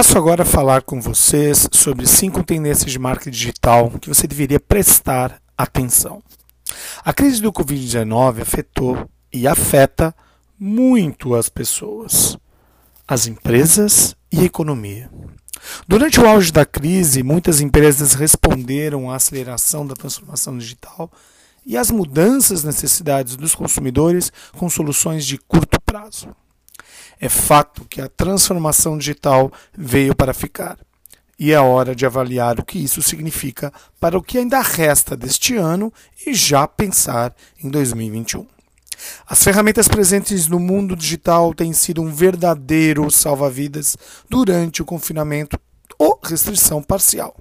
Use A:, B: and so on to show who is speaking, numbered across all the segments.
A: Passo agora a falar com vocês sobre cinco tendências de marketing digital que você deveria prestar atenção. A crise do Covid-19 afetou e afeta muito as pessoas, as empresas e a economia. Durante o auge da crise, muitas empresas responderam à aceleração da transformação digital e às mudanças necessidades dos consumidores com soluções de curto prazo. É fato que a transformação digital veio para ficar. E é hora de avaliar o que isso significa para o que ainda resta deste ano e já pensar em 2021. As ferramentas presentes no mundo digital têm sido um verdadeiro salva-vidas durante o confinamento ou restrição parcial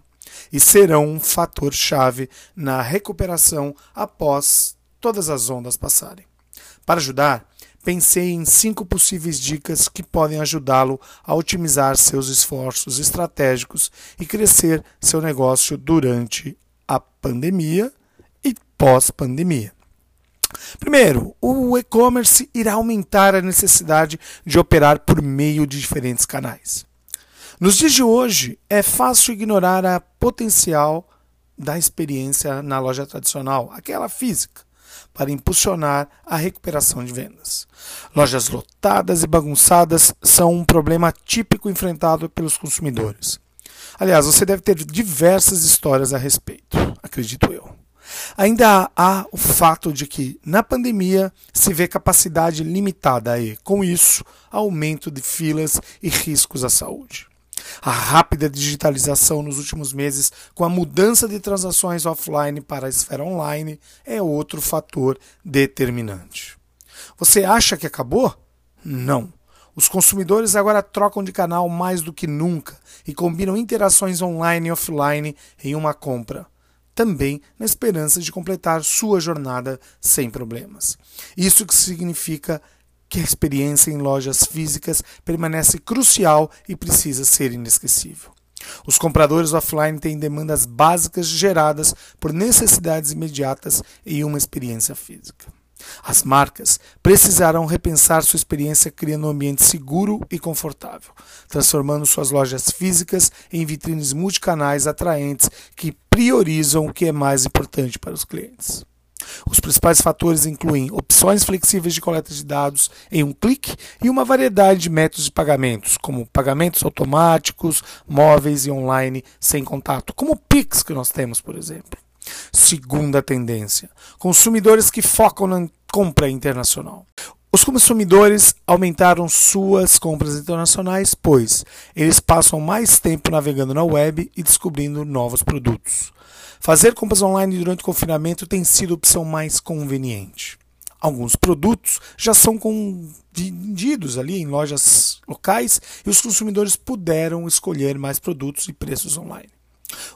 A: e serão um fator chave na recuperação após todas as ondas passarem. Para ajudar, pensei em cinco possíveis dicas que podem ajudá-lo a otimizar seus esforços estratégicos e crescer seu negócio durante a pandemia e pós-pandemia. Primeiro, o e-commerce irá aumentar a necessidade de operar por meio de diferentes canais. Nos dias de hoje, é fácil ignorar a potencial da experiência na loja tradicional, aquela física para impulsionar a recuperação de vendas. Lojas lotadas e bagunçadas são um problema típico enfrentado pelos consumidores. Aliás, você deve ter diversas histórias a respeito, acredito eu. Ainda há o fato de que, na pandemia, se vê capacidade limitada e, com isso, aumento de filas e riscos à saúde. A rápida digitalização nos últimos meses, com a mudança de transações offline para a esfera online, é outro fator determinante. Você acha que acabou? Não. Os consumidores agora trocam de canal mais do que nunca e combinam interações online e offline em uma compra, também na esperança de completar sua jornada sem problemas. Isso que significa que a experiência em lojas físicas permanece crucial e precisa ser inesquecível. Os compradores offline têm demandas básicas geradas por necessidades imediatas e uma experiência física. As marcas precisarão repensar sua experiência criando um ambiente seguro e confortável, transformando suas lojas físicas em vitrines multicanais atraentes que priorizam o que é mais importante para os clientes. Os principais fatores incluem opções flexíveis de coleta de dados em um clique e uma variedade de métodos de pagamentos, como pagamentos automáticos, móveis e online sem contato, como o Pix que nós temos, por exemplo. Segunda tendência: consumidores que focam na compra internacional. Os consumidores aumentaram suas compras internacionais, pois eles passam mais tempo navegando na web e descobrindo novos produtos. Fazer compras online durante o confinamento tem sido a opção mais conveniente. Alguns produtos já são vendidos ali em lojas locais e os consumidores puderam escolher mais produtos e preços online.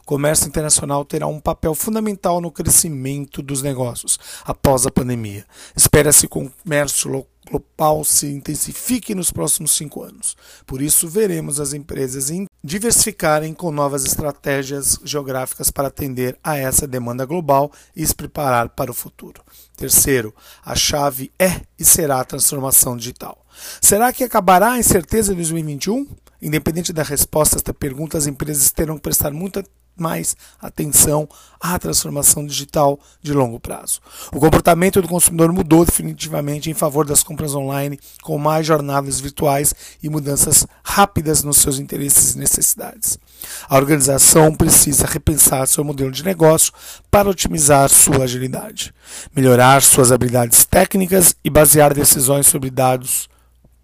A: Comércio internacional terá um papel fundamental no crescimento dos negócios após a pandemia. Espera-se que o comércio global se intensifique nos próximos cinco anos. Por isso, veremos as empresas diversificarem com novas estratégias geográficas para atender a essa demanda global e se preparar para o futuro. Terceiro, a chave é e será a transformação digital. Será que acabará a incerteza em 2021? Independente da resposta a esta pergunta, as empresas terão que prestar muita mais atenção à transformação digital de longo prazo. O comportamento do consumidor mudou definitivamente em favor das compras online, com mais jornadas virtuais e mudanças rápidas nos seus interesses e necessidades. A organização precisa repensar seu modelo de negócio para otimizar sua agilidade, melhorar suas habilidades técnicas e basear decisões sobre dados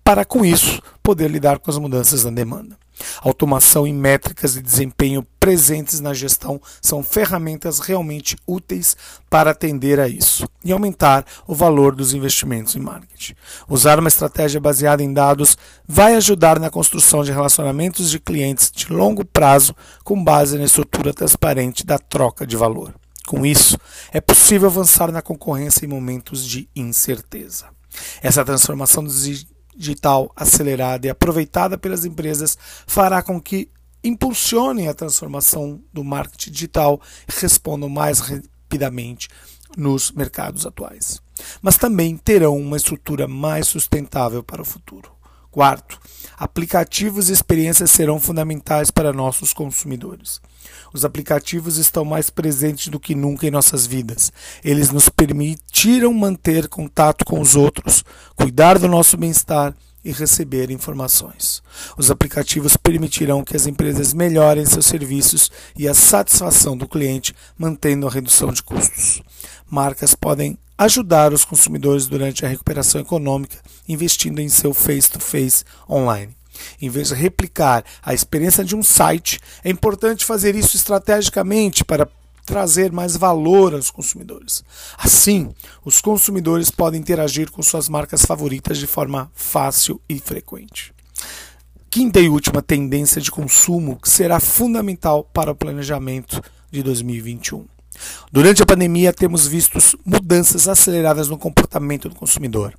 A: para, com isso, poder lidar com as mudanças na demanda. Automação e métricas de desempenho presentes na gestão são ferramentas realmente úteis para atender a isso e aumentar o valor dos investimentos em marketing. Usar uma estratégia baseada em dados vai ajudar na construção de relacionamentos de clientes de longo prazo com base na estrutura transparente da troca de valor. Com isso, é possível avançar na concorrência em momentos de incerteza. Essa transformação digital acelerada e aproveitada pelas empresas fará com que impulsionem a transformação do marketing digital e respondam mais rapidamente nos mercados atuais. Mas também terão uma estrutura mais sustentável para o futuro. Quarto, aplicativos e experiências serão fundamentais para nossos consumidores. Os aplicativos estão mais presentes do que nunca em nossas vidas. Eles nos permitiram manter contato com os outros, cuidar do nosso bem-estar e receber informações. Os aplicativos permitirão que as empresas melhorem seus serviços e a satisfação do cliente, mantendo a redução de custos. Marcas podem ajudar os consumidores durante a recuperação econômica, investindo em seu face-to-face -face online. Em vez de replicar a experiência de um site, é importante fazer isso estrategicamente para trazer mais valor aos consumidores. Assim, os consumidores podem interagir com suas marcas favoritas de forma fácil e frequente. Quinta e última tendência de consumo que será fundamental para o planejamento de 2021. Durante a pandemia, temos visto mudanças aceleradas no comportamento do consumidor.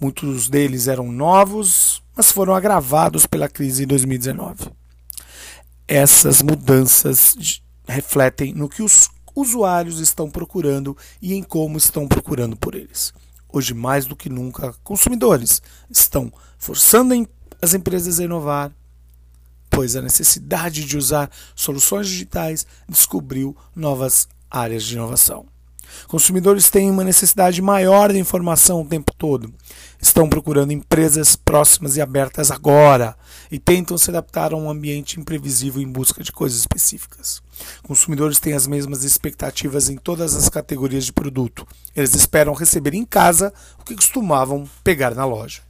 A: Muitos deles eram novos, mas foram agravados pela crise de 2019. Essas mudanças refletem no que os usuários estão procurando e em como estão procurando por eles. Hoje, mais do que nunca, consumidores estão forçando as empresas a inovar, pois a necessidade de usar soluções digitais descobriu novas áreas de inovação. Consumidores têm uma necessidade maior de informação o tempo todo. Estão procurando empresas próximas e abertas agora e tentam se adaptar a um ambiente imprevisível em busca de coisas específicas. Consumidores têm as mesmas expectativas em todas as categorias de produto. Eles esperam receber em casa o que costumavam pegar na loja.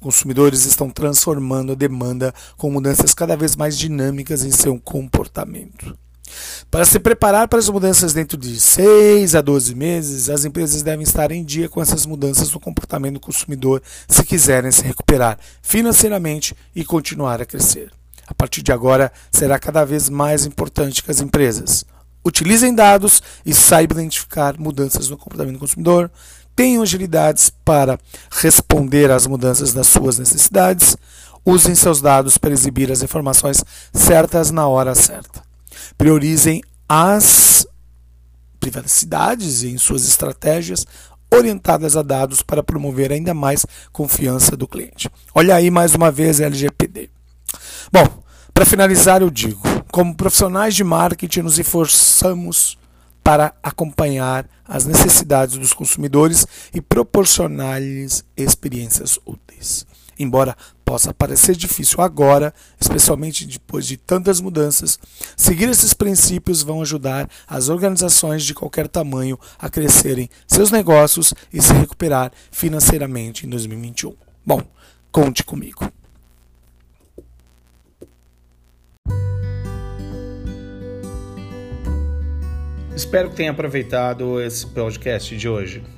A: Consumidores estão transformando a demanda com mudanças cada vez mais dinâmicas em seu comportamento. Para se preparar para as mudanças dentro de 6 a 12 meses, as empresas devem estar em dia com essas mudanças no comportamento do consumidor se quiserem se recuperar financeiramente e continuar a crescer. A partir de agora, será cada vez mais importante que as empresas utilizem dados e saibam identificar mudanças no comportamento do consumidor, tenham agilidades para responder às mudanças das suas necessidades, usem seus dados para exibir as informações certas na hora certa priorizem as privacidades em suas estratégias orientadas a dados para promover ainda mais confiança do cliente. Olha aí mais uma vez LGPD. Bom, para finalizar eu digo, como profissionais de marketing nos esforçamos para acompanhar as necessidades dos consumidores e proporcionar-lhes experiências úteis. Embora possa parecer difícil agora, especialmente depois de tantas mudanças, seguir esses princípios vão ajudar as organizações de qualquer tamanho a crescerem seus negócios e se recuperar financeiramente em 2021. Bom, conte comigo. Espero que tenha aproveitado esse podcast de hoje.